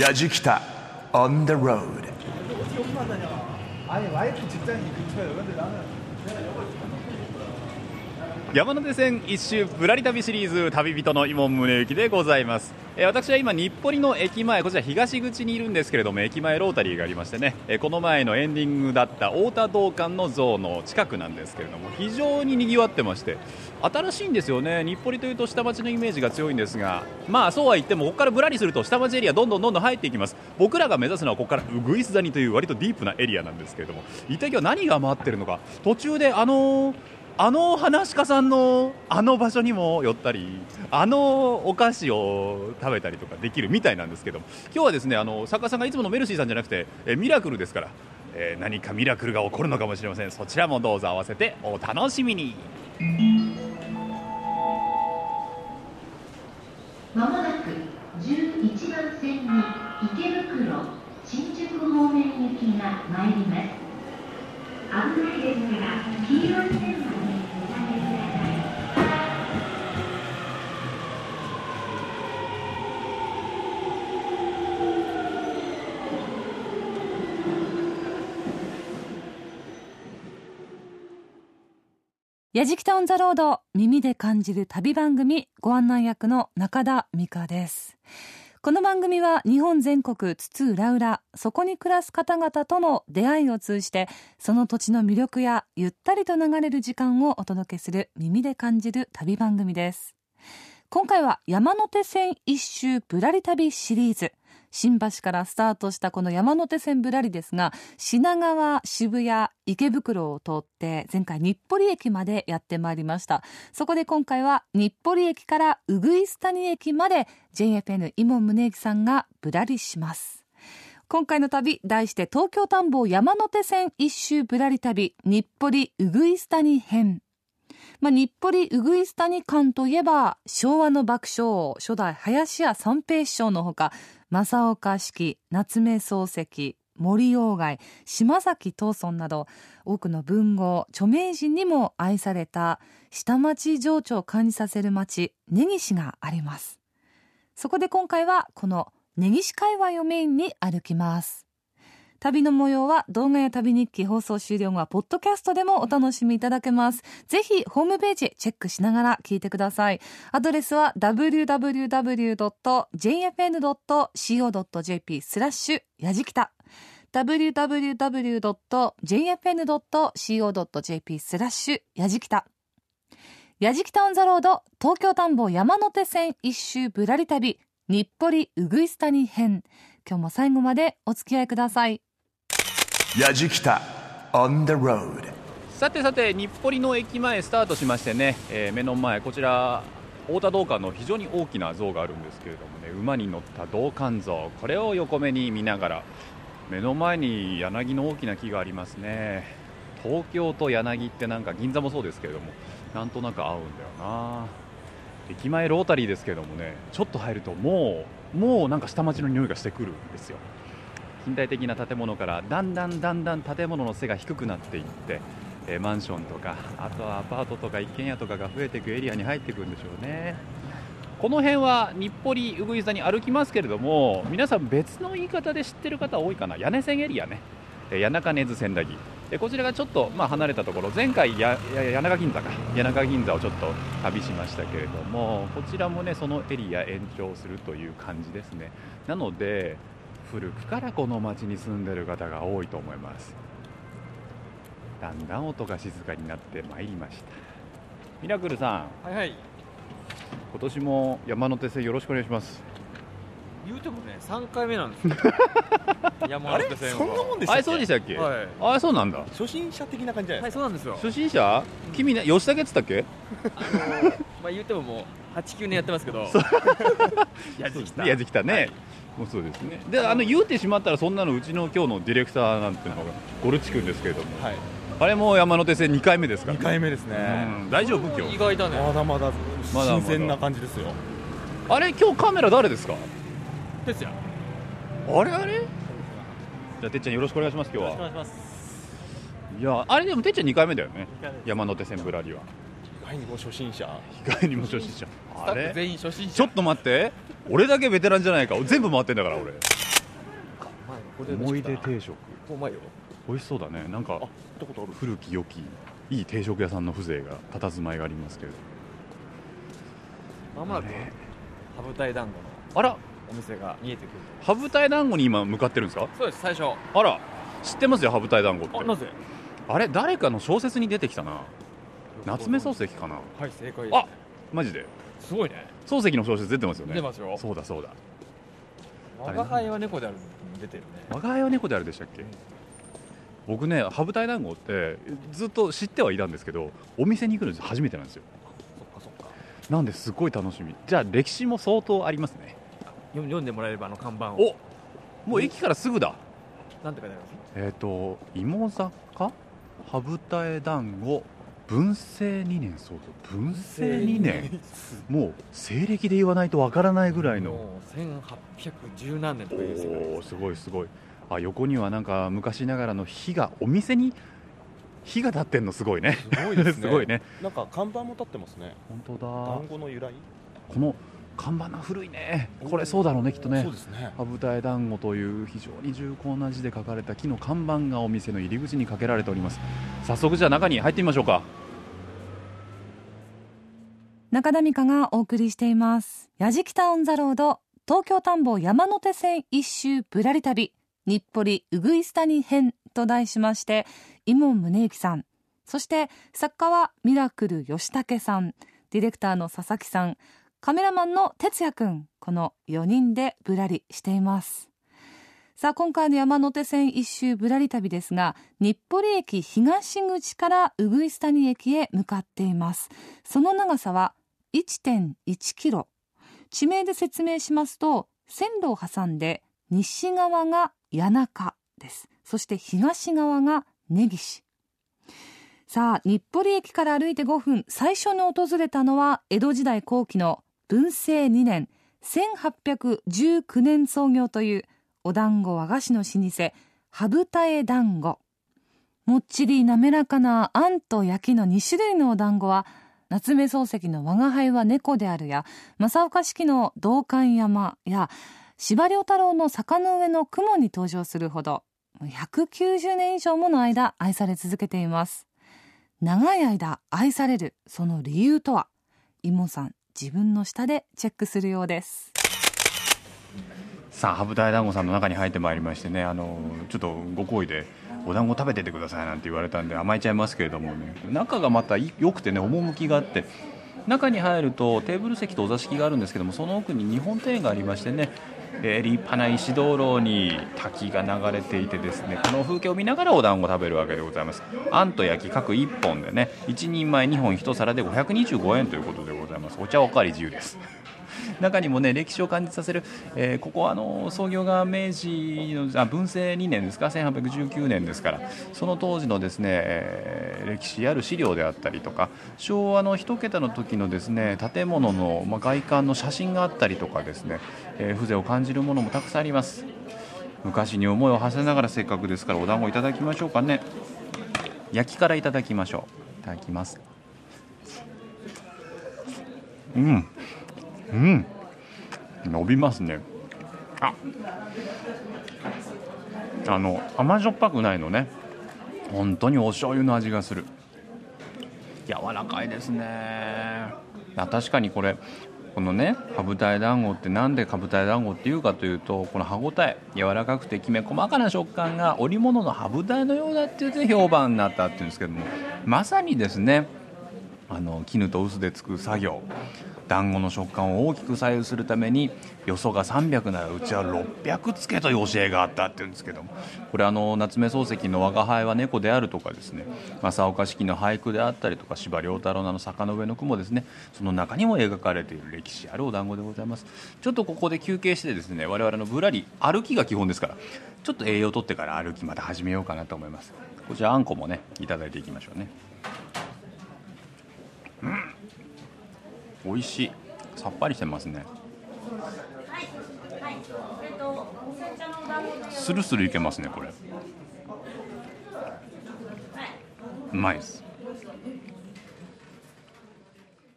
야지키타 on the road 아니 와이프 직장이 근처예요. 근데 나는 山手線一周ぶらり旅シリーズ旅人の伊門宗行でございます、えー私は今日暮里の駅前こちら東口にいるんですけれども駅前ロータリーがありましてね、えーこの前のエンディングだった太田道館の像の近くなんですけれども非常に賑わってまして新しいんですよね。日暮里というと下町のイメージが強いんですがまあそうは言ってもここからぶらりすると下町エリアどんどんどんどん入っていきます。僕らが目指すのはここからうぐいす谷という割とディープなエリアなんですけれども一体今日何が待ってるのか。途中であのーあの話し家さんのあの場所にも寄ったりあのお菓子を食べたりとかできるみたいなんですけども今日はですねあの作家さんがいつものメルシーさんじゃなくてえミラクルですから、えー何かミラクルが起こるのかもしれません。そちらもどうぞ合わせてお楽しみに。まもなく11番線に池袋新宿方面行きが参ります。危ないですから黄色い線までお下げくださいやじきたオンザロード耳で感じる旅番組ご案内役の中田美香です。この番組は日本全国津々浦々そこに暮らす方々との出会いを通じてその土地の魅力やゆったりと流れる時間をお届けする耳で感じる旅番組です。今回は山手線一周ぶらり旅シリーズ。新橋からスタートしたこの山手線ぶらりですが品川渋谷池袋を通って前回日暮里駅までやってまいりました。そこで今回は日暮里駅からうぐいす谷駅まで JFN 伊門宗行さんがぶらりします。今回の旅題して東京田んぼ山手線一周ぶらり旅日暮里うぐいす谷編。まあ、日暮里うぐいす谷館といえば昭和の爆笑王初代林家三平師匠のほか正岡子規夏目漱石森鴎外島崎藤村など多くの文豪著名人にも愛された下町情緒を感じさせる町根岸があります。そこで今回はこの根岸界隈をメインに歩きます。旅の模様は動画や旅日記放送終了後はポッドキャストでもお楽しみいただけます。ぜひホームページチェックしながら聞いてください。アドレスは www.jfn.co.jp スラッシュやじきた。www.jfn.co.jp スラッシュやじきた。やじきたオンザロード東京田んぼ山手線一周ぶらり旅。日暮里うぐいす谷編。今日も最後までお付き合いください。やじきた On the Road. さてさて日暮里の駅前スタートしましてね、えー、目の前こちら太田道館の非常に大きな像があるんですけれどもね馬に乗った道館像これを横目に見ながら目の前に柳の大きな木がありますね。東京と柳ってなんか銀座もそうですけれどもなんとなく合うんだよな。駅前ロータリーですけれどもねちょっと入るともうもうなんか下町の匂いがしてくるんですよ。近代的な建物からだんだんだんだん建物の背が低くなっていって、えーマンションとかあとはアパートとか一軒家とかが増えていくエリアに入っていくんでしょうね。この辺は日暮里うぐい座に歩きますけれども皆さん別の言い方で知ってる方多いかな。屋根線エリアね。谷中根津千駄木。こちらがちょっと、まあ、離れたところ。前回やや谷中銀座か。谷中銀座をちょっと旅しましたけれどもこちらもねそのエリア延長するという感じですね。なので古くからこの町に住んでる方が多いと思います。だんだん音が静かになってまいりました。ミラクルさん。はいはい。今年も山手線よろしくお願いします。言うてもね3回目なんです。よ 山手線は。そんなもんでしたっけ？あれそうでしたっけ、はい。あそうなんだ。初心者的な感じじゃなはいいですそうなんですよ。初心者？君ね吉武っつったっけ？あのまあ言うてももう89年やってますけど。か やじきた。いやできたね、もうそうですね。であの言うてしまったらそんなのうちの今日のディレクターなんていうのがゴルチ君ですけれども。はい。あれも山手線2回目ですから2回目ですね。うん。大丈夫？今日。意外だね。まだまだまだまだ。新鮮な感じですよ。あれ今日カメラ誰ですか？ですよあれあれ？じゃあてっちゃんよろしくお願いします今日は。お願いします。いやあれでもてっちゃん2回目だよね。山手線ぶらりは。意外にも初心者。意外にも初心者。スタッフ全員初心者。ちょっと待って。俺だけベテランじゃないか。全部回ってんだから俺。思い出定食。うまいよ。美味しそうだね。なんか古き良きいい定食屋さんの風情が佇まいがありますけれど。まもなくあれ？羽二重団子のあら！お店が見えてくる羽二重団子に今向かってるんですか？そうです最初。あら。知ってますよ羽二重団子って。あなぜ？あれ誰かの小説に出てきたな夏目漱石かな。はい正解ですあマジで？すごいね。漱石の小説出てますよね。出ますよ。そうだそうだ。我が輩は猫である出てるね。我が輩は猫であるでしたっけ？僕ね羽二重団子ってずっと知ってはいたんですけどお店に行くの初めてなんですよ。そっかそっか。なんですごい楽しみ。じゃあ歴史も相当ありますね。読読んでもらえればあの看板を。おもう駅からすぐだ。なんて書いてあります？えっ、と芋坂？羽二重団子文政2年そうそう文政2年。もう西暦で言わないとわからないぐらいの。もう1810何年とかいう世界おーすごいすごい。あ横にはなんか昔ながらの火がお店に火が立ってんのすごいね。すごいですね。すごいね。なんか看板も立ってますね。本当だ。団子の由来？この看板が古いね。これそうだろうねきっとね。そうですね。羽二重団子という非常に重厚な字で書かれた木の看板がお店の入り口にかけられております。早速じゃあ中に入ってみましょうか。中田美香がお送りしています。やじきたオンザロード、東京田んぼ山手線一周ぶらり旅、日暮里うぐいす谷編と題しまして、伊門宗行さん、そして作家はミラクル吉武さん、ディレクターの佐々木さん、カメラマンの哲也くん、この4人でぶらりしています。さあ今回の山手線一周ぶらり旅ですが日暮里駅東口からうぐいす谷駅へ向かっています。その長さは1.1キロ。地名で説明しますと線路を挟んで西側が谷中です。そして東側が根岸。さあ日暮里駅から歩いて5分最初に訪れたのは江戸時代後期の文政2年1819年創業というお団子和菓子の老舗羽二重団子。もっちり滑らかなあんと焼きの2種類のお団子は夏目漱石の「我が輩は猫である」や正岡子規の「道館山」や司馬遼太郎の「坂の上の雲」に登場するほど190年以上もの間愛され続けています。長い間愛されるその理由とは？イモさん自分の舌でチェックするようです。さあ羽二重団子さんの中に入ってまいりましてねあのちょっとご好意でお団子食べててくださいなんて言われたんで甘えちゃいますけれどもね中がまた良くてね趣があって中に入るとテーブル席とお座敷があるんですけどもその奥に日本庭園がありましてね、えー立派な石灯籠に滝が流れていてですねこの風景を見ながらお団子を食べるわけでございます。あんと焼き各1本でね1人前2本1皿で525円ということでございます。お茶おかわり自由です。中にもね歴史を感じさせる、えーここはあの創業が明治のあ文政2年ですか1819年ですからその当時のですね、えー歴史ある資料であったりとか昭和の一桁の時のですね建物の、まあ、外観の写真があったりとかですね、えー風情を感じるものもたくさんあります。昔に思いを馳せながらせっかくですからお団子いただきましょうかね。焼きからいただきましょう。いただきます。うん。うん。伸びますね。あ。あの甘じょっぱくないのね。本当にお醤油の味がする。柔らかいですね。あ確かにこれこのね羽舞台団子って何で羽舞台団子っていうかというとこの歯ごたえ柔らかくてきめ細かな食感が織物の羽舞台のようだって言って評判になったっていうんですけどもまさにですねあの絹と臼でつく作業。団子の食感を大きく左右するためによそが300ならうちは600つけという教えがあったっていうんですけどもこれあの夏目漱石の「我が輩は猫である」とかですね正岡子規の俳句であったりとか司馬太郎のの坂の上の雲ですねその中にも描かれている歴史あるお団子でございます。ちょっとここで休憩してですね我々のぶらり歩きが基本ですからちょっと栄養をとってから歩きまた始めようかなと思います。こちらあんこもねいただいていきましょうね。うん美味しい。さっぱりしてますね。スルスルいけますねこれ。うまいです。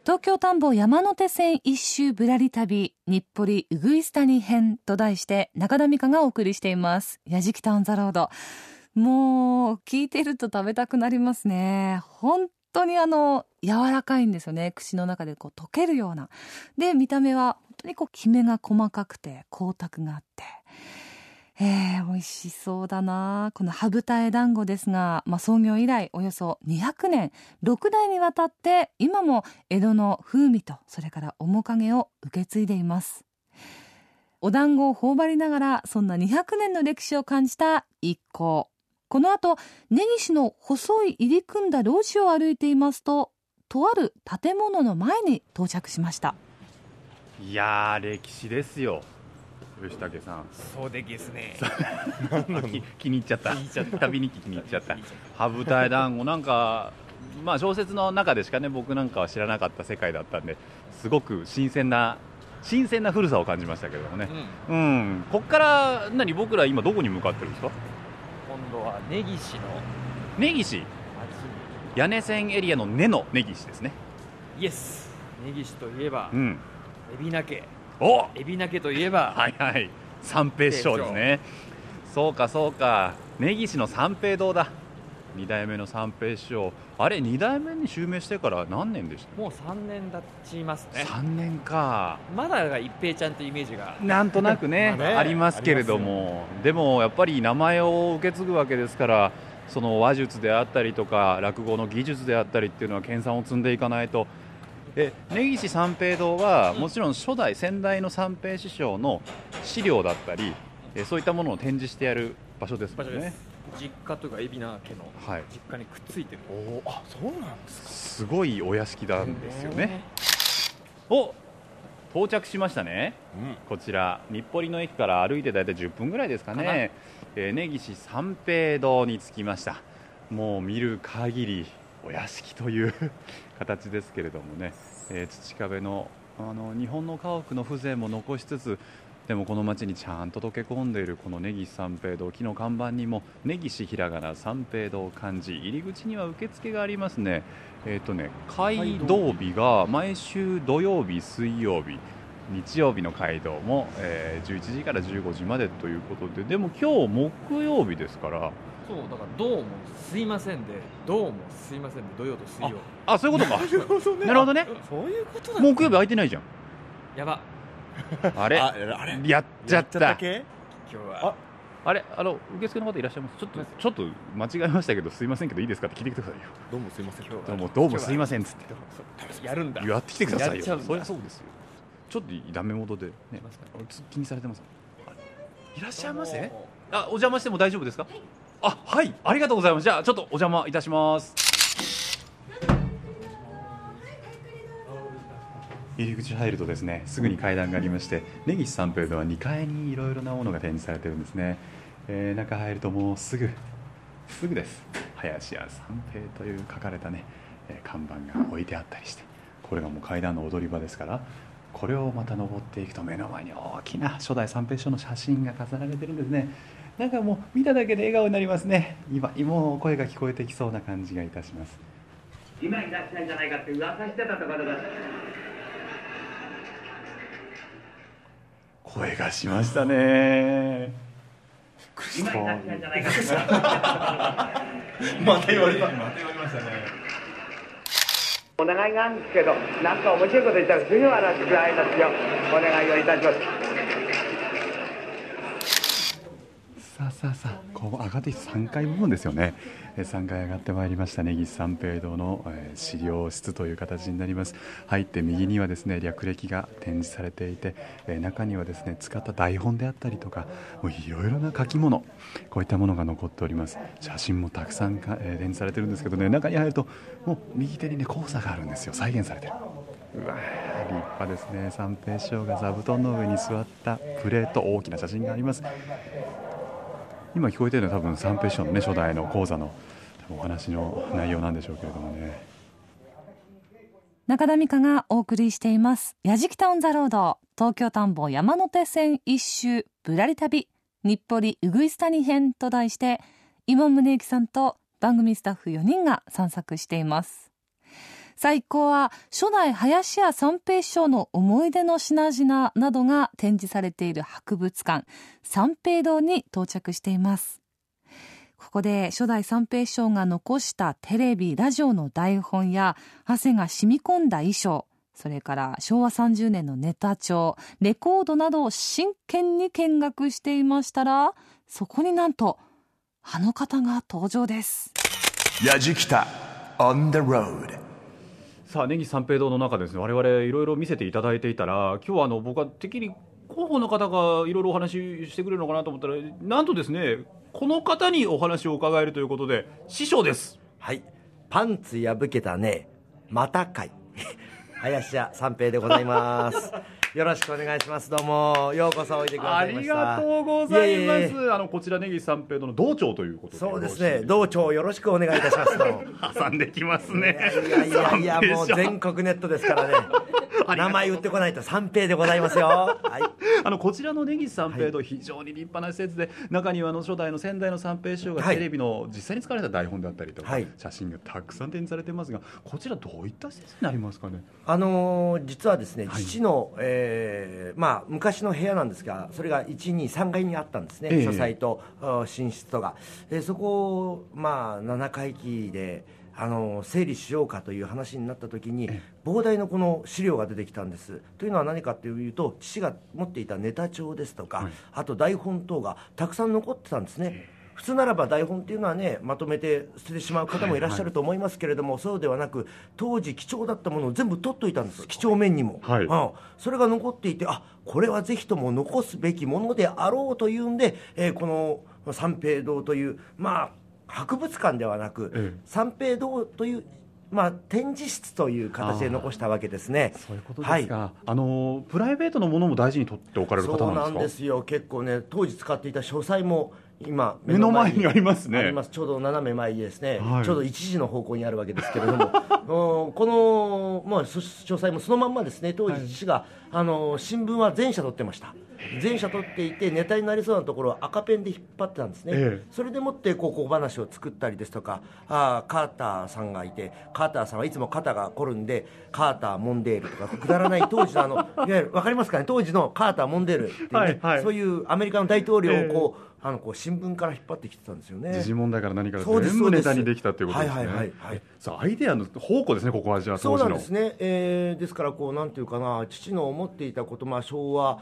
東京田んぼ山手線一周ぶらり旅日暮里うぐいす谷編と題して中田美香がお送りしています。やじきタウンザロード。もう聞いてると食べたくなりますね。本当にあの柔らかいんですよね。口の中でこう溶けるような。で見た目は本当にこうきめが細かくて光沢があって。えー、美味しそうだな。この羽二重団子ですが、まあ、創業以来およそ200年。6代にわたって今も江戸の風味とそれから面影を受け継いでいます。お団子を頬張りながらそんな200年の歴史を感じた一行。この後根岸の細い入り組んだ路地を歩いていますととある建物の前に到着しました。いやー歴史ですよ。吉武さん。そうでですね。気気に入っちゃった。旅日記気に入っちゃった。羽二重団子なんかまあ小説の中でしかね僕なんかは知らなかった世界だったんですごく新鮮な新鮮な古さを感じましたけどもね。うん。うん、こっから何僕ら今どこに向かってるんですか？は根岸の根岸？町屋根線エリアの根の根岸ですね。にイエス根岸といえばうん。海老名家。お！海老名家といえばはいはい。三平師匠ですね。そうかそうか。根岸の三平堂だ二代目の三平師匠。あれ二代目に襲名してから何年でした？もう3年経ちますね。3年か。まだが一平ちゃんというイメージが。なんとなくね まあねありますけれども。でもやっぱり名前を受け継ぐわけですからその話術であったりとか落語の技術であったりっていうのは研鑽を積んでいかないと。え根岸三平堂はもちろん初代先代の三平師匠の資料だったりえそういったものを展示してやる場所ですもんね実家というか海老名家のはい。実家にくっついてる。おー。あそうなんですか。すごいお屋敷なんですよね。お到着しましたね。うん。こちら日暮里の駅から歩いて大体10分ぐらいですかね。えー根岸三平堂に着きました。もう見る限りお屋敷という 形ですけれどもね、えー土壁のあの日本の家屋の風情も残しつつでもこの街にちゃんと溶け込んでいるこの根岸三平堂木の看板にも根岸ひらがな三平堂漢字入り口には受付がありますね。えっ、とね街道日が毎週土曜日水曜日日曜日の街道も、えー11時から15時までということででも今日木曜日ですからそうだからどうもすいませんでどうもすいませんで土曜と水曜。あそういうことか。なるほどね。なるほどね。そういうことだ木曜日空いてないじゃん。やば。あれ？ああれ。やっちゃった。今日は。あれ？あの受付の方いらっしゃいます？ちょっとちょっと間違えましたけどすいませんけどいいですかって聞いてくださいよ。どうもすいません。今日は。どうもどうもすいませんっつって。やるんだ。やってきてくださいよ。そりゃそうですよ。ちょっとダメ元でね。気にされてます？あいらっしゃいませ。あお邪魔しても大丈夫ですか？あはいありがとうございます。じゃあちょっとお邪魔いたします。入り口入るとですねすぐに階段がありまして根岸三平堂は2階にいろいろなものが展示されてるんですね、えー中入るともうすぐすぐです。林家三平という書かれたね、え看板が置いてあったりしてこれがもう階段の踊り場ですからこれをまた登っていくと目の前に大きな初代三平師匠の写真が飾られてるんですね。なんかもう見ただけで笑顔になりますね。今もう声が聞こえてきそうな感じがいたします。今いらっしゃるんじゃないかって噂してたところです声がしましたね。今いらっしゃるんじゃないかってまた言われた。お願いがあるんですけどなんか面白いこと言ったらすぐ笑ってくらいますよ。お願いをいたしますさあさあさあ。こう上がって3階部分ですよね。3階上がってまいりました。根岸三平堂の、資料室という形になります。入って右にはですね略歴が展示されていて、中にはですね使った台本であったりとかいろいろな書き物こういったものが残っております。写真もたくさん、展示されてるんですけどね中に入るともう右手にね交差があるんですよ。再現されてる。うわ立派ですね。三平師匠が座布団の上に座ったプレート大きな写真があります。今聞こえてるのは多分三平師匠のね初代の講座のお話の内容なんでしょうけれどもね。中田美香がお送りしています「やじきタウンザロード」東京田んぼ山手線一周ぶらり旅日暮里うぐいす谷編と題して今宗行さんと番組スタッフ4人が散策しています。さあ一行は初代林家三平師匠の思い出の品々などが展示されている博物館三平堂に到着しています。ここで初代三平師匠が残したテレビラジオの台本や汗が染み込んだ衣装それから昭和30年のネタ帳レコードなどを真剣に見学していましたらそこになんとあの方が登場です。やじきた on the road. さあ根岸三平堂の中ですね我々いろいろ見せていただいていたら今日はあの僕はてっきり広報の方がいろいろお話ししてくれるのかなと思ったらなんとですねこの方にお話を伺えるということで師匠ですはい。パンツ破けたね、またかい。林家三平でございます。よろしくお願いします。どうも、ようこそおいでくだあさいました。りがとうございますあのこちら根岸三平堂の道長ということでそうですね。道長よろしくお願いいたします。どうも挟んできますねいやいやいや、もう全国ネットですからね。名前言ってこないと三平でございますよ。はい。あのこちらの根岸三平堂、非常に立派な施設で中にはあの初代の先代の三平師匠がはいテレビの実際に使われた台本であったりとか、はい写真がたくさん展示されてますがこちらどういった施設になりますかね？あのー実はですね、はい父の、えーまあ、昔の部屋なんですが、それが1、2、3階にあったんですね、ええ。書斎とあ寝室とか、でそこを、まあ、7階期で、あのー整理しようかという話になった時に、膨大なこの資料が出てきたんです。というのは何かというと、父が持っていたネタ帳ですとか、はい。あと台本等がたくさん残ってたんですね。普通ならば台本っていうのはねまとめて捨ててしまう方もいらっしゃると思いますけれども、そうではなく当時貴重だったものを全部取っといたんです。几帳面にも、はい。うん。それが残っていてあこれはぜひとも残すべきものであろうというんで、えーこの三平堂というまあ博物館ではなく、ええ。三平堂というまあ展示室という形で残したわけですね。そういうことですか、あのプライベートのものも大事に取っておかれる方そうなですか？なんんですよ。結構ね当時使っていた書斎も今目の前にありますね。あります。ちょうど斜め前にですね、はい。ちょうど一時の方向にあるわけですけれども。うんこの、まあ、書書斎もそのまんまですね。当時父が、あの新聞は全社取ってました全社取っていてネタになりそうなところを赤ペンで引っ張ってたんですね、ええ。それでもってこう小話を作ったりですとかあーカーターさんがいてカーターさんはいつも肩が凝るんでカーターモンデールとかくだらない当時のあの いわゆる分かりますかね？当時のカーターモンデールっていうね、はいはい。そういうアメリカの大統領をこう、あのこう新聞から引っ張ってきてたんですよね。時事問題から何から全部ネタにできたということですね。はいはいはいはい。さあアイデアの宝庫ですねここはじゃあそうなんですね、えーですからこうなんていうかな父の思っていたこと、まあ、昭和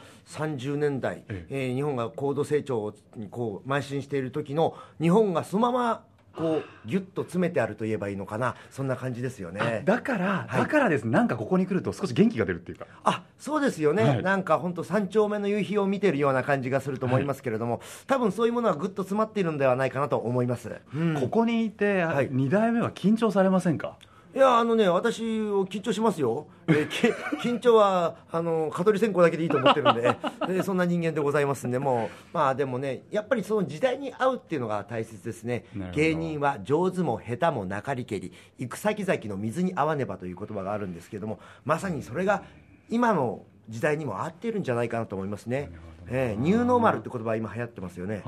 30年代、ええ。ー日本が高度成長にこう邁進している時の日本がそのままこうギュッと詰めてあると言えばいいのかなそんな感じですよね。だからはい。だからです、なんかここに来ると少し元気が出るっていうか。あそうですよね、はい。なんか本当三丁目の夕日を見てるような感じがすると思いますけれども、多分そういうものはぐっと詰まっているんではないかなと思います、うん。ここにいて、はい。二代目は緊張されませんか？いやあのね私緊張しますよ、えーき 緊張はあの蚊取り線香だけでいいと思ってるんで。でそんな人間でございますんでもうまあでもねやっぱりその時代に合うっていうのが大切ですね。芸人は上手も下手もなかりけり。行く先々の水に合わねばという言葉があるんですけどもまさにそれが今の時代にも合っているんじゃないかなと思いますね、えーニューノーマルって言葉は今流行ってますよね。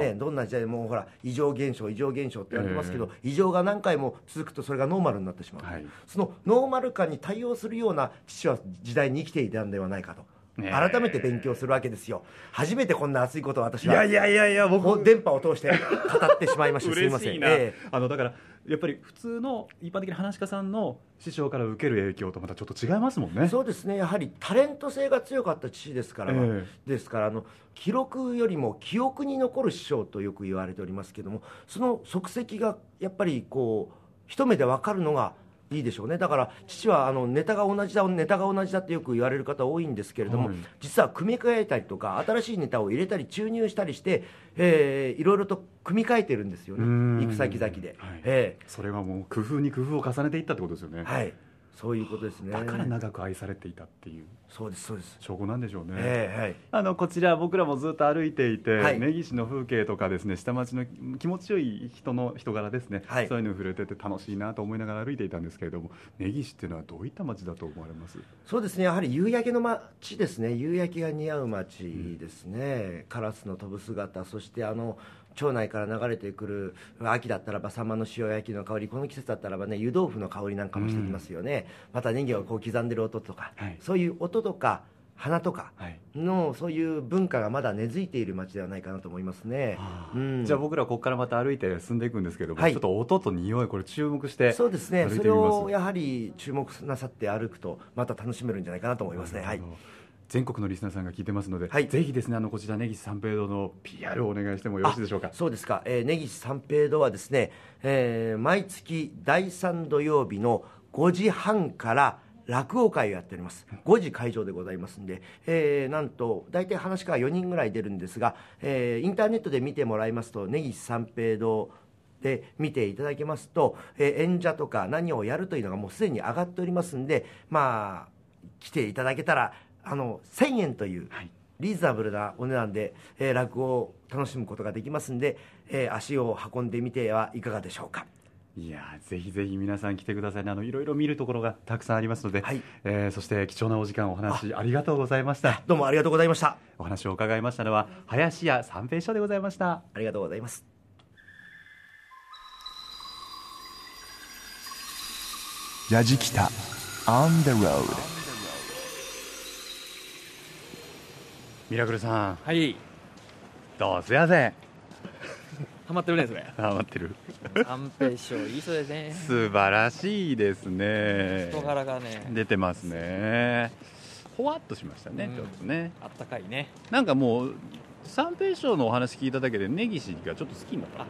ね、どんな時代でもほら異常現象異常現象って言われてますけど、異常が何回も続くとそれがノーマルになってしまう、はい。そのノーマル化に対応するような父は時代に生きていたんではないかと、改めて勉強するわけですよ。初めてこんな熱いことを私はいやいやいやいや僕電波を通して語ってしまいました。すいません。ええ。あのだからやっぱり普通の一般的な話し家さんの師匠から受ける影響とまたちょっと違いますもんね。そうですね。やはりタレント性が強かった父ですから、えですからあの記録よりも記憶に残る師匠とよく言われておりますけどもその足跡がやっぱりこう一目で分かるのがいいでしょうね。だから父はあのネタが同じだネタが同じだってよく言われる方多いんですけれども、はい実は組み替えたりとか新しいネタを入れたり注入したりして、えーいろいろと組み替えてるんですよね。行く先々で、はい。えそれはもう工夫に工夫を重ねていったってことですよね。ーはいそういうことですね。だから長く愛されていたっていう。そうですそうです。証拠なんでしょうね、ええはい。あのこちら僕らもずっと歩いていて、はい。根岸の風景とかですね下町の気持ちよい人の人柄ですね、はい。そういうのに触れてて楽しいなと思いながら歩いていたんですけれども根岸っていうのはどういった町だと思われます？そうですね。やはり夕焼けの街ですね。夕焼けが似合う街ですね、カラスの飛ぶ姿そしてあの町内から流れてくる秋だったらばサンマの塩焼きの香りこの季節だったらばね湯豆腐の香りなんかもしてきますよね、またネギをこう刻んでる音とか、はい。そういう音とか花とかはい。のそういう文化がまだ根付いている街ではないかなと思いますね、うん。じゃあ僕らここからまた歩いて進んでいくんですけれども、はい。ちょっと音と匂いこれ注目してそうですね。それをやはり注目なさって歩くとまた楽しめるんじゃないかなと思いますね。はい全国のリスナーさんが聞いてますので、はい。ぜひですねあのこちら根岸三平堂の PR をお願いしてもよろしいでしょうか？あそうですか、えー、根岸三平堂はですね、えー毎月第3土曜日の5時半から落語会をやっております。5時会場でございますんで、えーなんと大体話から4人ぐらい出るんですが、えーインターネットで見てもらいますと根岸三平堂で見ていただけますと、えー演者とか何をやるというのがもうすでに上がっておりますんでまあ来ていただけたらあの1000円という、はい。リーズナブルなお値段で、えー落語を楽しむことができますんで、えー足を運んでみてはいかがでしょうか。いやーぜひぜひ皆さん来てくださいね。あのいろいろ見るところがたくさんありますので、はい。えーそして貴重なお時間お話あ。りがとうございました。どうもありがとうございました。お話を伺いましたのは林家三平師匠でございました。ありがとうございます。やじきた。On the road ミラクルさん。はい。どうすやせんハマってるねそれ。ハマってる。三平師匠いい人ですね。素晴らしいですね。人柄がね。出てますね。ほわっとしましたね、うん。ちょっとね。あったかいね。なんかもう三平師匠のお話聞いただけで根岸がちょっと好きになった。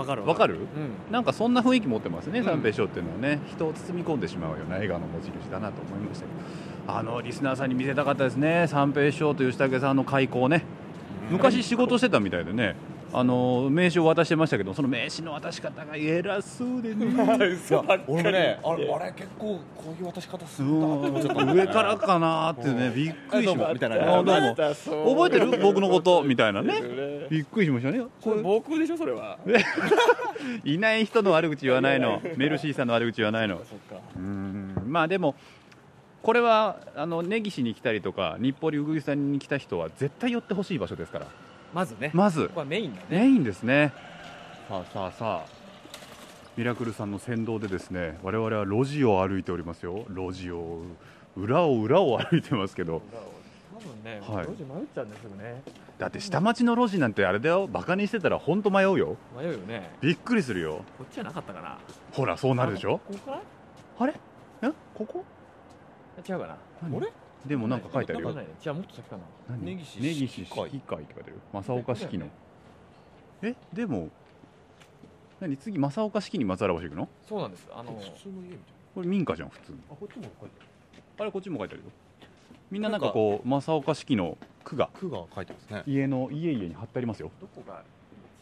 わかるわかる。うん。なんかそんな雰囲気持ってますね、うん。三平師匠っていうのはね。人を包み込んでしまうような笑顔の持ち主だなと思いましたけどあのリスナーさんに見せたかったですね。三平師匠と吉武さんの開口ね。昔仕事してたみたいでね。あの名刺を渡してましたけどその名刺の渡し方が偉そうでね。俺もねあれあれ結構こういう渡し方するんだうんちょっと上からかなってね びっくりしました。覚えてる僕のことみたいなね。びっくりしましたね。これ僕でしょそれは。いない人の悪口言わないの。メルシーさんの悪口言わないの。まあでもこれはあの根岸に来たりとか日暮里うぐいさんに来た人は絶対寄ってほしい場所ですから。まずね。まず。ここはメインだね。メインですね。さあさあさあ。ミラクルさんの先導でですね我々は路地を歩いておりますよ。路地を裏を裏を歩いてますけど。多分ねはい。路地迷っちゃうんですよね。だって下町の路地なんてあれだよ。バカにしてたら本当迷うよ。迷うよね。びっくりするよ。こっちじゃなかったかな。ほらそうなるでしょ。ここかあれ？んここ？な違うかな。何？でもなんか書いてあるよ。じゃあもっと先かな。何？根岸根岸式会式会って書いてあるよ。正岡式の。えでも何？次正岡式に松原橋行くの？そうなんです。あの普通の家みたいこれ民家じゃん普通あこっちも書いてあれこっちも書いてあるよ。みんななんかこう正岡式の区がある区が書いてますね。家の家々に貼ってありますよ。どこが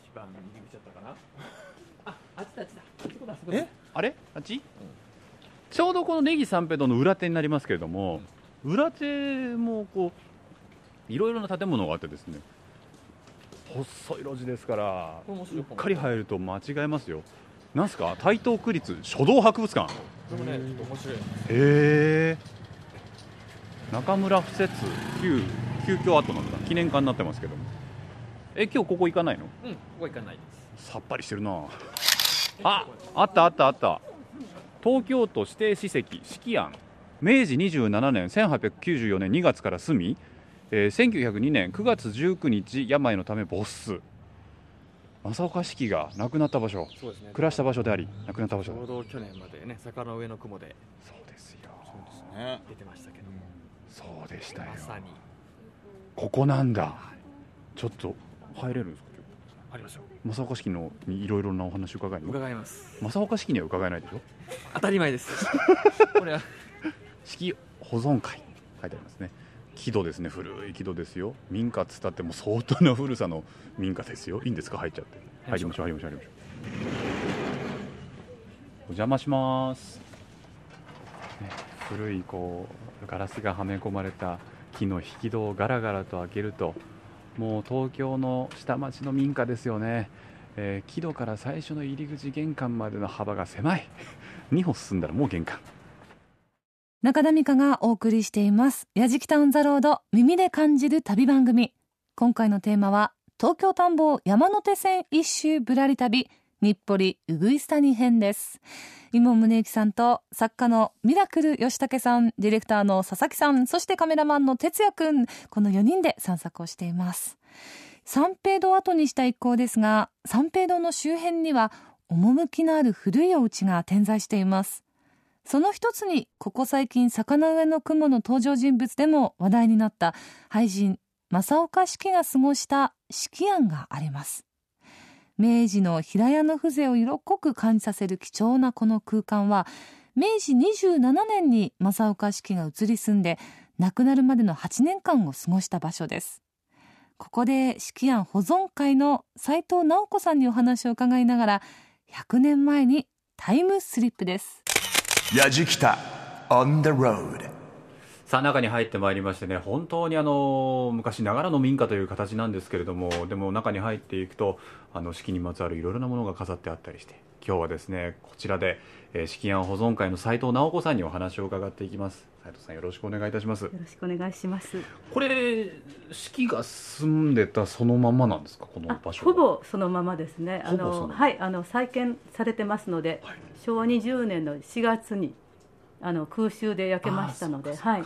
一番入り口だったかな？ああっちだあっちだ。あそこだあそこだえ？あれ？あっち、ちょうどこのネギ三平堂の裏手になりますけれども、裏手もこういろいろな建物があってですね細い路地ですからうっかり入ると間違えますよ。なんすか？台東区立書道博物館。これもねちょっと面白い。へえ。中村不設旧旧居跡なんだ記念館になってますけども。え今日ここ行かないの？うんここ行かないです。さっぱりしてるな。ああったあったあった東京都指定史跡式庵明治27年1894年2月から住み、えー1902年9月19日病のため没す正岡式が亡くなった場所。そうですね。暮らした場所であり亡くなった場所。だちょうど去年までね坂の上の雲でそうですよ。ね。出てましたけど。そうでしたよ。まさに。ここなんだ。ちょっと入れるんですか？ありますよ正岡式のにいろいろなお話伺えるの伺います。正岡式には伺えないでしょ？当たり前です。これは。式保存会書いてありますね。木戸ですね。古い木戸ですよ。民家っつったってもう相当な古さの民家ですよ。いいんですか？入っちゃって。入りましょう。入りましょう入りましょう。お邪魔します。古いこうガラスがはめ込まれた木の引き戸をガラガラと開けるともう東京の下町の民家ですよね、えー木戸から最初の入り口玄関までの幅が狭い。2歩進んだらもう玄関。中田美香がお送りしています「やじきたオン・ザ・ロード耳で感じる旅番組」今回のテーマは東京田んぼ山手線一周ぶらり旅。日暮里うぐいす谷編です。今宗行さんと作家のミラクル吉武さんディレクターの佐々木さんそしてカメラマンの哲也くんこの4人で散策をしています。三平堂後にした一行ですが三平堂の周辺には趣のある古いお家が点在しています。その一つにここ最近魚上の雲の登場人物でも話題になった俳人正岡子規が過ごした式庵があります。明治の平屋の風情を色濃く感じさせる貴重なこの空間は明治27年に正岡子規が移り住んで亡くなるまでの8年間を過ごした場所です。ここで式庵保存会の斉藤直子さんにお話を伺いながら100年前にタイムスリップです。やじきた on the road. さあ中に入ってまいりましてね本当にあの昔ながらの民家という形なんですけれどもでも中に入っていくとあの式にまつわるいろいろなものが飾ってあったりして今日はですねこちらで、えー、式庵保存会の斉藤直子さんにお話を伺っていきます。斉藤さんよろしくお願いいたします。よろしくお願いします。これ式が住んでたそのままなんですか？このあ場所ほぼそのままですね。あののはいあの再建されてますので、昭和20年の4月にあの空襲で焼けましたので、はい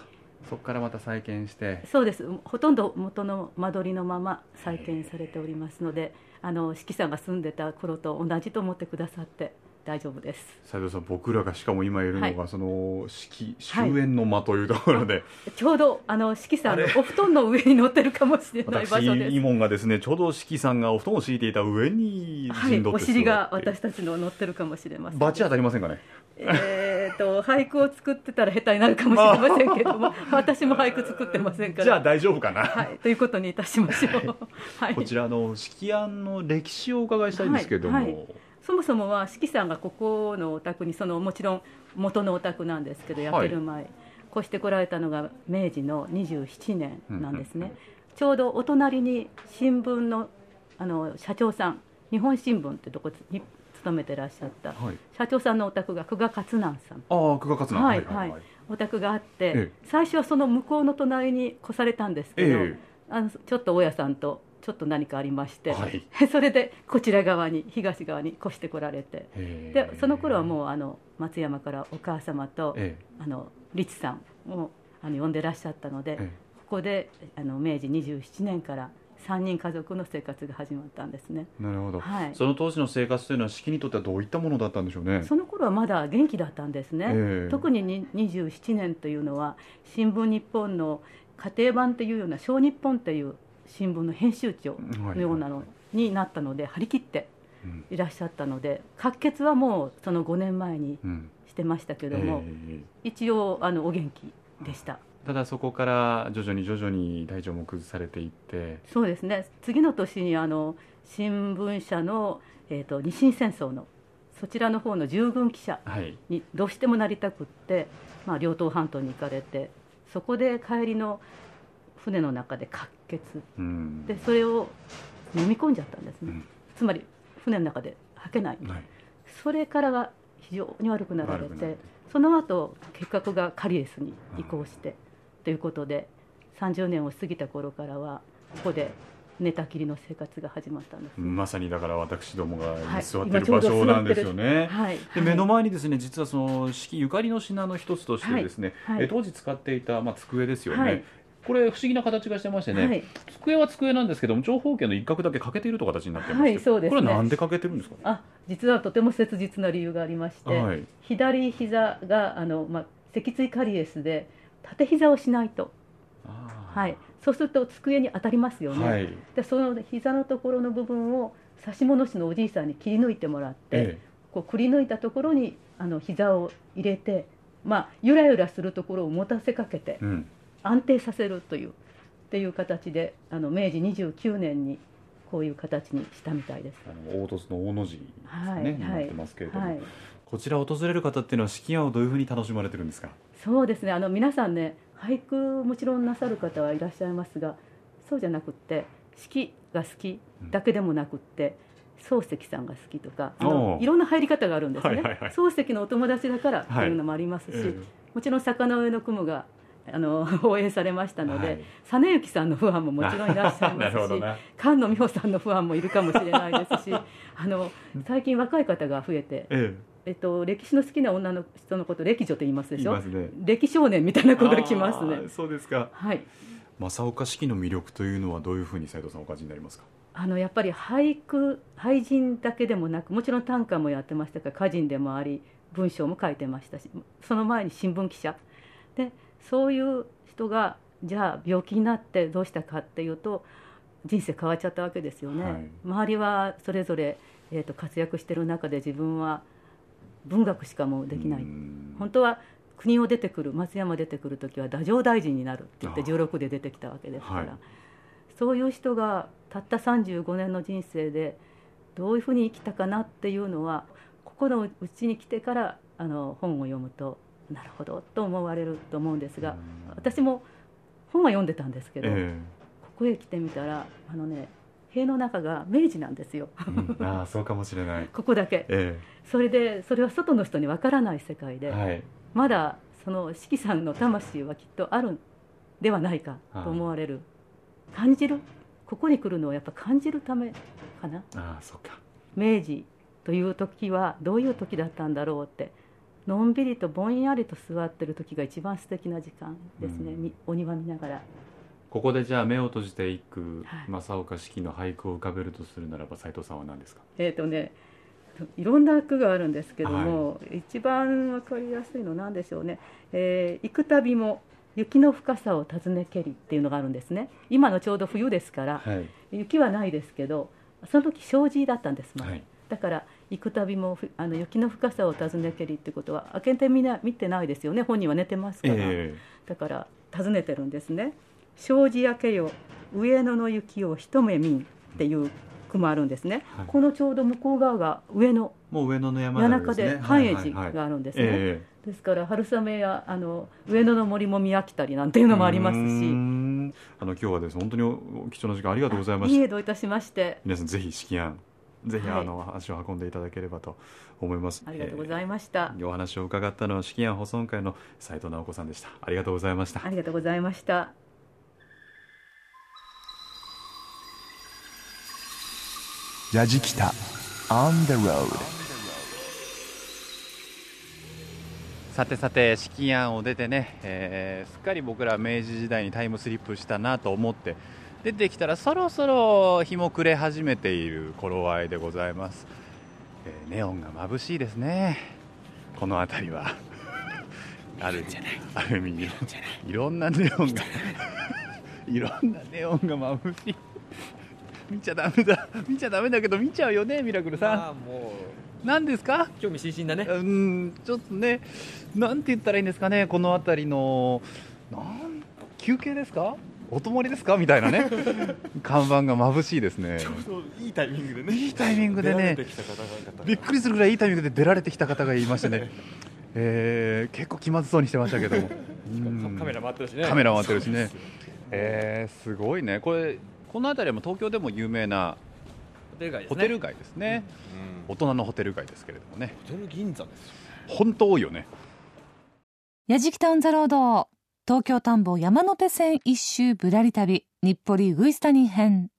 そこからまた再建してそうです。ほとんど元の間取りのまま再建されておりますので、あの四季さんが住んでた頃と同じと思ってくださって大丈夫です。斉藤さん僕らがしかも今いるのが、はいその式終焉の間というところで、ちょうどあの四季さんのお布団の上に乗ってるかもしれない場私所ですイ。モンがですねちょうど四季さんがお布団を敷いていた上にはい、陣取ってお尻が私たちの乗ってるかもしれません。バチ当たりませんかね？えー、と俳句を作ってたら下手になるかもしれませんけども私も俳句作ってませんから。じゃあ大丈夫かな、はい、ということにいたしましょう、はい、こちらの式庵の歴史をお伺いしたいんですけれども、はい。はい。そもそもは四季さんがここのお宅にそのもちろん元のお宅なんですけど焼ける前、越してこられたのが明治の27年なんですね、ちょうどお隣に新聞のあの社長さん日本新聞ってとこに勤めてらっしゃった、はい。社長さんのお宅が久我勝南さん。ああ久我勝南。はいはいお宅があって、ええ。最初はその向こうの隣に越されたんですけど、ええ。あのちょっと大家さんとちょっと何かありまして、はい。それでこちら側に東側に越してこられて。でその頃はもうあの松山からお母様と、えあの律さんをあの呼んでらっしゃったので、えここであの明治27年から3人家族の生活が始まったんですね。なるほど、はい。その当時の生活というのは式にとってはどういったものだったんでしょうね？その頃はまだ元気だったんですね、ええ。特にに27年というのは新聞日本の家庭版というような小日本という新聞の編集長のようなのになったので張り切ってうん。いらっしゃったので活血はもうその5年前にうん。してましたけども、え。一応あのお元気でしたただそこから徐々に徐々に体調も崩されていって。そうですね。次の年にあの新聞社の、えー、と日清戦争のそちらの方の従軍記者はい。にどうしてもなりたくって、まあ、両党半島に行かれてそこで帰りの船の中で滑血。うん。でそれを飲み込んじゃったんですね、うん。つまり船の中で吐けないはい。それからが非常に悪くなられてて。その後結核がカリエスに移行してということで30年を過ぎた頃からはここで寝たきりの生活が始まったんです、まさにだから私どもがはい座ってる場所なんですよね。はいで目の前にですね実はその四季ゆかりの品の一つとしてですね、はいはい。え当時使っていたまあ机ですよね。はい。これ不思議な形がしてましてね、はい。机は机なんですけども長方形の一角だけ欠けているという形になってまして、はいそうですね。これはなんで欠けてるんですか？あ実はとても切実な理由がありまして、はい。左膝があの、まあ、脊椎カリエスで縦膝をしないと、はい、そうすると机に当たりますよね、はい。でその膝のところの部分を指物師のおじいさんに切り抜いてもらって、えこうくり抜いたところにあの膝を入れて、まあ、ゆらゆらするところを持たせかけてえうん、安定させるというっていう形であの明治29年にこういう形にしたみたいです。あの凹凸の大の字ですね、はい。になってますけれども、はいこちらを訪れる方っていうのは式案をどういうふうに楽しまれてるんですか？そうですね。あの皆さんね俳句もちろんなさる方はいらっしゃいますがそうじゃなくって式が好きだけでもなくって、漱石さんが好きとかあおのう。いろんな入り方があるんですね、はいはいはい。漱石のお友達だからというのもありますし、えもちろん坂の上の雲があの 放映されましたので、はい。実之さんのファンももちろんいらっしゃいますし どな。菅野美穂さんのファンもいるかもしれないですしあの最近若い方が増えて、ええっと、歴史の好きな女の人のこと歴女と言いますでしょ？言いね。歴少年みたいな子が来ますね。そうですか。はい。正岡式の魅力というのはどういうふうに斉藤さんお感じになりますか？あのやっぱり俳句俳人だけでもなくもちろん短歌もやってましたか？ら歌人でもあり文章も書いてましたしその前に新聞記者。でそういう人がじゃあ病気になってどうしたかっていうと人生変わっちゃったわけですよね、はい。周りはそれぞれ、えー、と活躍してる中で自分は文学しかもうできない。本当は国を出てくる松山出てくる時は太政大臣になるって言ってあ16で出てきたわけですから、はい。そういう人がたった35年の人生でどういうふうに生きたかなっていうのはここのうちに来てからあの本を読むとなるほどと思われると思うんですが私も本は読んでたんですけど、え。ここへ来てみたらあのね塀の中が明治なんですよ。えうん。ああそうかもしれない。ここだけ。えそれでそれは外の人にわからない世界で、えはい。まだその四季さんの魂はきっとあるんではないかと思われる。感じる？ここに来るのはやっぱ感じるためかな。ああそうか。明治という時はどういう時だったんだろうってのんびりとぼんやりと座ってる時が一番素敵な時間ですね、みお庭見ながらここでじゃあ目を閉じてい正岡式の俳句を浮かべるとするならば斉藤さんは何ですか？えっ、とねいろんな句があるんですけども、一番わかりやすいのなんでしょうね、えー行くたびも雪の深さを尋ねけりっていうのがあるんですね。今のちょうど冬ですから、はい。雪はないですけどその時障子だったんです、まだ。はい。だから行くたびもふあの雪の深さを尋ねけりってことは開けてみな見てないですよね。本人は寝てますから、え。だから尋ねてるんですね「障子開けよ上野の雪を一目見ん」っていう句もあるんですね、はい。このちょうど向こう側が上野。もう上野の山谷中ですね。で繁栄寺があるんですね、えですから春雨やあの上野の森も見飽きたりなんていうのもありますし。ん。あの今日はですね本当に貴重な時間ありがとうございまいした。いえどういたしまして。皆さんぜひ式案ぜひはい。あの足を運んでいただければと思います。ありがとうございました、えーお話を伺ったのは式案保存会の斉藤直子さんでした。ありがとうございました。ありがとうございましたやじきた。On the road さてさて式案を出てね、えーすっかり僕ら明治時代にタイムスリップしたなと思って出てきたらそろそろ日も暮れ始めている頃合いでございます、えーネオンが眩しいですね。この辺りは。あるある意味いろんなネオンが いろんなネオンが眩しい見ちゃダメだ。見ちゃダメだけど見ちゃうよねミラクルさん。ああも何ですか？う興味津々だね。うんちょっとねなんて言ったらいいんですかねこの辺りの。なん休憩ですか？お泊まりですか？みたいなね。看板が眩しいですね。いいタイミングでね。いいタイミングでね。びっくりするぐらいいいタイミングで出られてきた方がいましてね、えー結構気まずそうにしてましたけども。うんカメラ回ってるしね。カメラ回ってるしね。えー、すごいね。これこの辺りは東京でも有名なホテル街ですね。ホテル街ですね。大人のホテル街ですけれどもね。ホテル銀座ですよ。本当多いよね。やじきたオンザロード東京田んぼ山手線一周ぶらり旅日暮里ウグイス谷編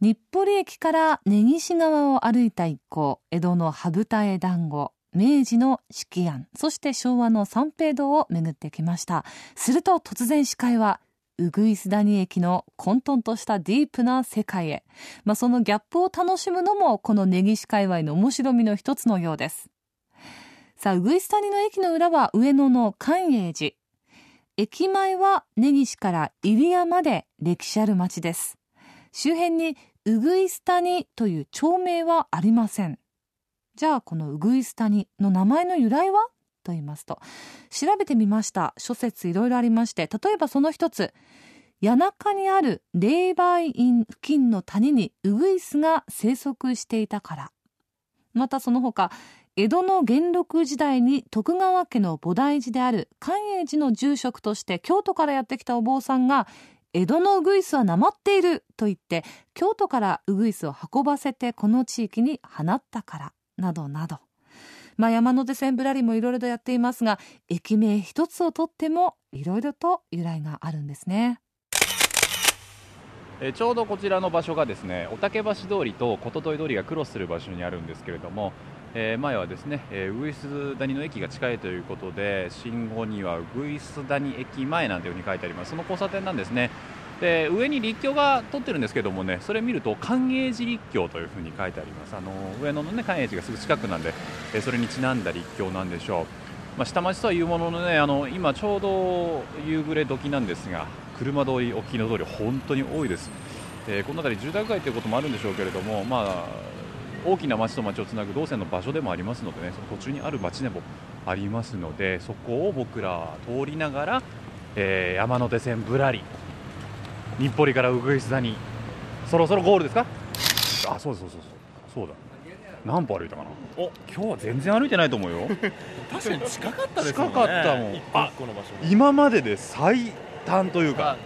日暮里駅から根岸川を歩いた一行江戸の羽二重団子明治の式案そして昭和の三平堂を巡ってきました。すると突然視界はウグイス谷駅の混沌としたディープな世界へ、まあ、そのギャップを楽しむのもこの根岸界隈の面白みの一つのようですさあ、ウグイス谷の駅の裏は上野の寛永寺。駅前は根岸から入谷まで歴史ある町です。周辺にウグイス谷という町名はありません。じゃあ、このウグイス谷の名前の由来は？と言いますと、調べてみました。諸説いろいろありまして、例えばその一つ、谷中にある霊媒院付近の谷にウグイスが生息していたから。またその他、江戸の元禄時代に徳川家の菩提寺である寛永寺の住職として京都からやってきたお坊さんが江戸のウグイスはなまっていると言って京都からウグイスを運ばせてこの地域に放ったから。などなど。まあ、山手線ぶらりもいろいろとやっていますが駅名一つをとってもいろいろと由来があるんですね。えちょうどこちらの場所がですね御嶽橋通りと琴問通りがクロスする場所にあるんですけれども、えー、前はですね、えー、ウグイス谷の駅が近いということで信号にはウグイス谷駅前なんていうふうに書いてありますその交差点なんですねで上に立教が取ってるんですけどもねそれ見ると寛永寺立教というふうに書いてあります。あの上野のね寛永寺がすぐ近くなんで、えそれにちなんだ立教なんでしょう、まあ、下町とはいうもののねあの今ちょうど夕暮れ時なんですが車通り沖の通り本当に多いです、えー、この辺り住宅街ということもあるんでしょうけれどもまあ大きな町と町をつなぐ動線の場所でもありますのでねその途中にある町でもありますのでそこを僕ら通りながら、えー、山手線ぶらり日暮里からウグイス座にそろそろゴールですか？あそうそうそうそうそうだ。何歩歩いたかな？お今日は全然歩いてないと思うよ。確かに近かったですもんね。近かったもん。あ今までで最短というか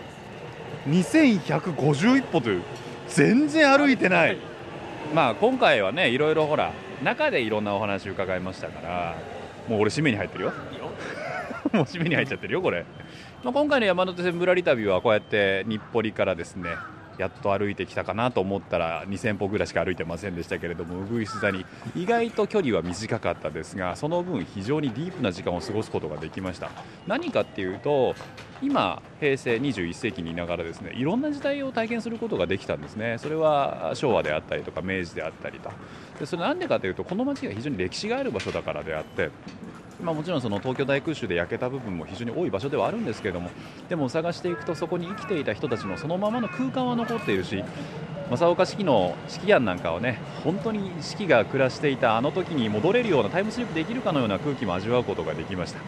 2151歩という全然歩いてない。まあ今回はねいろいろほら中でいろんなお話伺いましたからもう俺締めに入ってるよ。もう締めに入っちゃってるよこれまあ、今回の山手線ぶらり旅はこうやって日暮里からですねやっと歩いてきたかなと思ったら2000歩ぐらいしか歩いてませんでしたけれどもウグイス座に意外と距離は短かったですがその分非常にディープな時間を過ごすことができました。何かっていうと今平成21世紀にいながらですねいろんな時代を体験することができたんですね。それは昭和であったりとか明治であったりと。でそれなんでかというとこの街が非常に歴史がある場所だからであってまあ、もちろんその東京大空襲で焼けた部分も非常に多い場所ではあるんですけれどもでも探していくとそこに生きていた人たちのそのままの空間は残っているし正岡子規の式案なんかはね本当に四季が暮らしていたあの時に戻れるようなタイムスリップできるかのような空気も味わうことができました。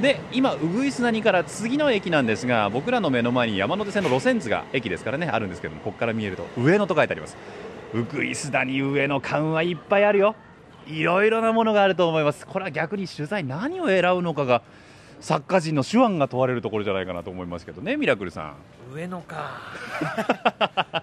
で今、ウグイス谷から次の駅なんですが僕らの目の前に山手線の路線図が駅ですからねあるんですけどもここから見えると上野と書いてあります。ウグイス谷上野館はいっぱいあるよ。いろいろなものがあると思います。これは逆に取材何を選ぶのかが作家陣の手腕が問われるところじゃないかなと思いますけどねミラクルさん。上野か。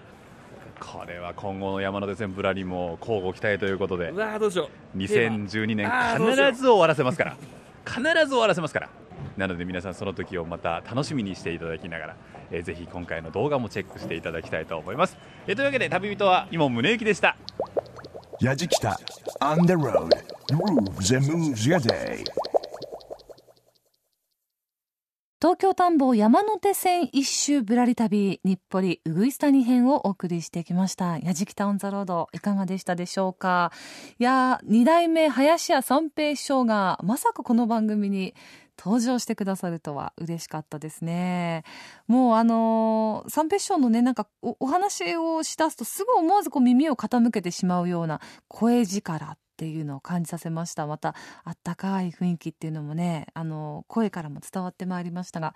これは今後の山手線ぶらりも交互期待ということで。うわどうしよう。2012年必ず終わらせますから。必ず終わらせますから。なので皆さんその時をまた楽しみにしていただきながら、えー、ぜひ今回の動画もチェックしていただきたいと思います、えー、というわけで旅人は今宗行でしたやじきた。On the road. Grooves and moves your day. 東京田んぼ山手線一周ぶらり旅日暮里うぐいす谷編をお送りしてきました。やじきたオンザロードいかがでしたでしょうか？いや二代目林家三平師匠がまさかこの番組に登場してくださるとは嬉しかったですね。もうあのー、三平師匠のね、なんかおお話をしだすとすぐ思わずこう耳を傾けてしまうような声力っていうのを感じさせました。またあったかい雰囲気っていうのもねあの声からも伝わってまいりましたが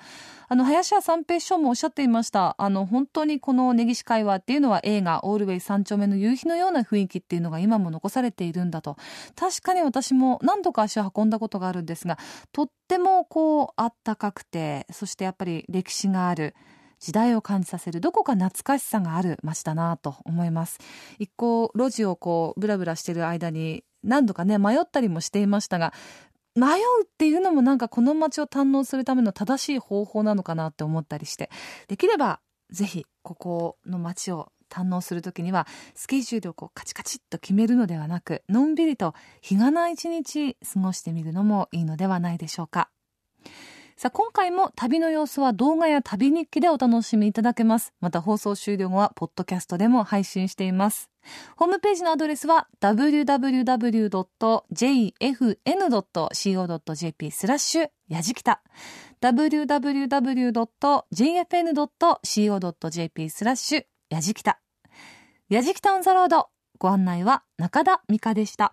あの林家三平師匠もおっしゃっていました。あの本当にこの根岸会話っていうのは映画「オールウェイ三丁目の夕日」のような雰囲気っていうのが今も残されているんだと。確かに私も何度か足を運んだことがあるんですがとってもこうあったかくてそしてやっぱり歴史がある時代を感じさせるどこか懐かしさがある街だなと思います。一行路地をこうブラブラしてる間に何度かね迷ったりもしていましたが迷うっていうのもなんかこの街を堪能するための正しい方法なのかなって思ったりしてできればぜひここの街を堪能する時にはスケジュールをこうカチカチっと決めるのではなくのんびりと日がない一日過ごしてみるのもいいのではないでしょうか。さあ、今回も旅の様子は動画や旅日記でお楽しみいただけます。また放送終了後は、ポッドキャストでも配信しています。ホームページのアドレスは www.jfn.co.jp スラッシュやじきた www.jfn.co.jp スラッシュやじきたやじきたオンザロードご案内は中田美香でした。